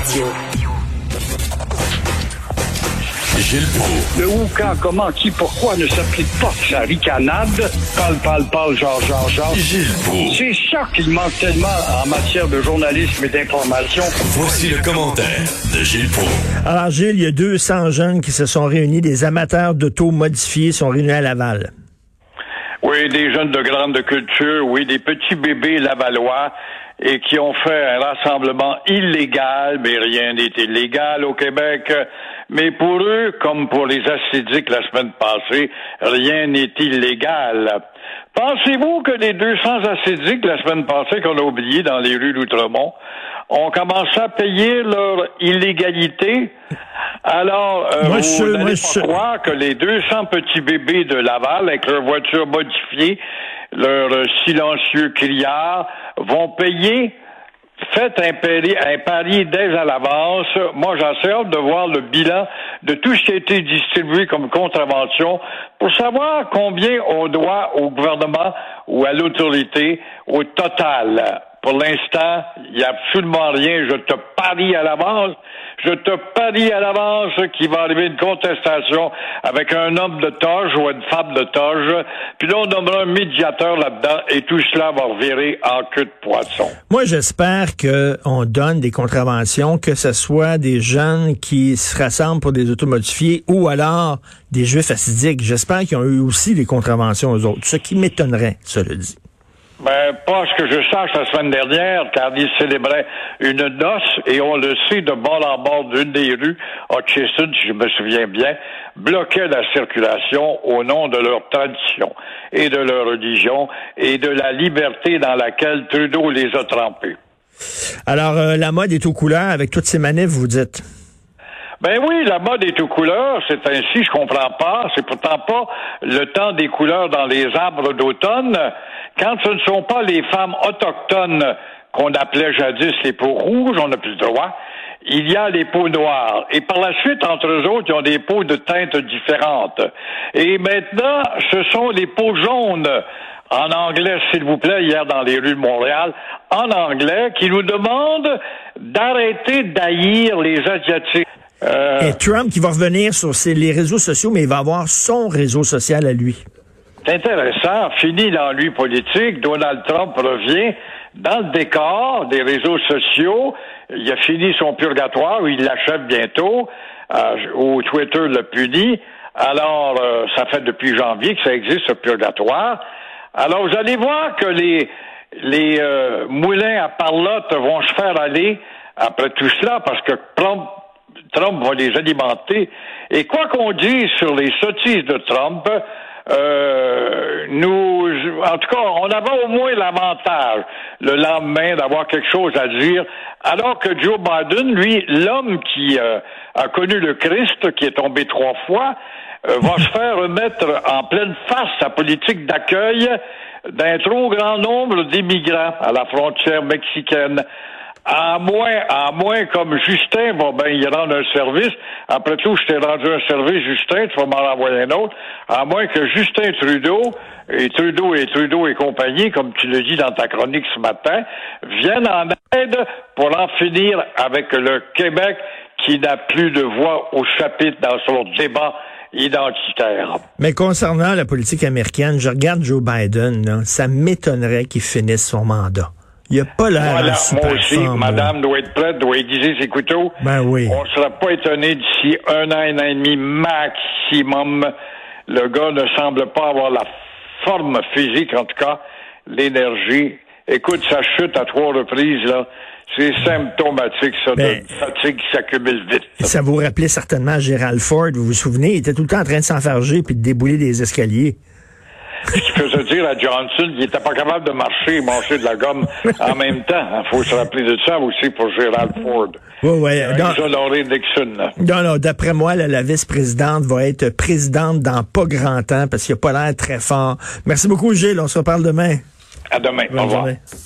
Radio. Gilles Proulx. Le où, quand, comment, qui, pourquoi ne s'applique pas sa ricanade? Parle, parle, parle, genre, genre, genre. Gilles Proulx. C'est ça qu'il manque tellement en matière de journalisme et d'information. Voici le commentaire de Gilles Proulx. Alors, Gilles, il y a 200 jeunes qui se sont réunis, des amateurs d'auto modifiés sont réunis à Laval. Oui, des jeunes de grande culture, oui, des petits bébés lavallois et qui ont fait un rassemblement illégal, mais rien n'est illégal au Québec. Mais pour eux, comme pour les acidiques la semaine passée, rien n'est illégal. Pensez-vous que les 200 acidiques la semaine passée qu'on a oubliés dans les rues d'Outremont ont commencé à payer leur illégalité? Alors, euh, Moi, vous je- n'allez pas croire que les 200 petits bébés de Laval, avec leur voiture modifiée, leur euh, silencieux criard, vont payer Faites un pari, un pari dès à l'avance. Moi, j'en hâte de voir le bilan de tout ce qui a été distribué comme contravention pour savoir combien on doit au gouvernement ou à l'autorité au total. Pour l'instant, il n'y a absolument rien. Je te parie à l'avance. Je te parie à l'avance qu'il va arriver une contestation avec un homme de toge ou une femme de toge. Puis là, on nommera un médiateur là-dedans et tout cela va revirer en queue de poisson. Moi, j'espère qu'on donne des contraventions, que ce soit des jeunes qui se rassemblent pour des autos modifiés ou alors des juifs acidiques. J'espère qu'ils ont eu aussi des contraventions aux autres. Ce qui m'étonnerait, cela dit. Ben, pas ce que je sache la semaine dernière, car ils célébraient une noce et on le sait de bord en bord d'une des rues, Hutchison, si je me souviens bien, bloquaient la circulation au nom de leur tradition et de leur religion et de la liberté dans laquelle Trudeau les a trempés. Alors, euh, la mode est aux couleurs avec toutes ces manifs, vous dites? Ben oui, la mode est aux couleurs, c'est ainsi, je comprends pas. C'est pourtant pas le temps des couleurs dans les arbres d'automne. Quand ce ne sont pas les femmes autochtones qu'on appelait jadis les peaux rouges, on n'a plus le droit. Il y a les peaux noires. Et par la suite, entre eux autres, ils ont des peaux de teintes différentes. Et maintenant, ce sont les peaux jaunes en anglais, s'il vous plaît, hier dans les rues de Montréal, en anglais, qui nous demandent d'arrêter d'haïr les Asiatiques. Euh, Et Trump qui va revenir sur ses- les réseaux sociaux, mais il va avoir son réseau social à lui. c'est intéressant. Fini l'ennui politique. Donald Trump revient dans le décor des réseaux sociaux. Il a fini son purgatoire, il l'achève bientôt. Euh, au Twitter le punit. Alors, euh, ça fait depuis janvier que ça existe, ce purgatoire. Alors, vous allez voir que les, les euh, moulins à parlotte vont se faire aller après tout cela, parce que Trump Trump va les alimenter. Et quoi qu'on dise sur les sottises de Trump, euh, nous, en tout cas, on avait au moins l'avantage le lendemain d'avoir quelque chose à dire, alors que Joe Biden, lui, l'homme qui euh, a connu le Christ, qui est tombé trois fois, euh, va se faire remettre en pleine face sa politique d'accueil d'un trop grand nombre d'immigrants à la frontière mexicaine. À moins, à moins comme Justin va ben y rendre un service. Après tout, je t'ai rendu un service, Justin, tu vas m'en envoyer un autre. À moins que Justin Trudeau et Trudeau et Trudeau et compagnie, comme tu le dis dans ta chronique ce matin, viennent en aide pour en finir avec le Québec qui n'a plus de voix au chapitre dans son débat identitaire. Mais concernant la politique américaine, je regarde Joe Biden, ça m'étonnerait qu'il finisse son mandat. Il a pas l'air Voilà, super moi aussi, là. madame doit être prête, doit aiguiser ses couteaux. Ben oui. On ne sera pas étonné d'ici un an, un an et demi maximum. Le gars ne semble pas avoir la forme physique, en tout cas, l'énergie. Écoute, ça chute à trois reprises, là. C'est symptomatique, ça, Ben, de fatigue qui s'accumule vite. Ça vous rappelait certainement Gérald Ford, vous vous souvenez, il était tout le temps en train de s'enfarger puis de débouler des escaliers. Ce qui faisait dire à Johnson qu'il n'était pas capable de marcher et manger de la gomme en même temps. Il faut se rappeler de ça aussi pour Gerald Ford. Ouais, ouais. Avec Non, Nixon, là. non, non, d'après moi, là, la vice-présidente va être présidente dans pas grand temps parce qu'il a pas l'air très fort. Merci beaucoup, Gilles. On se reparle demain. À demain. Au revoir. journée.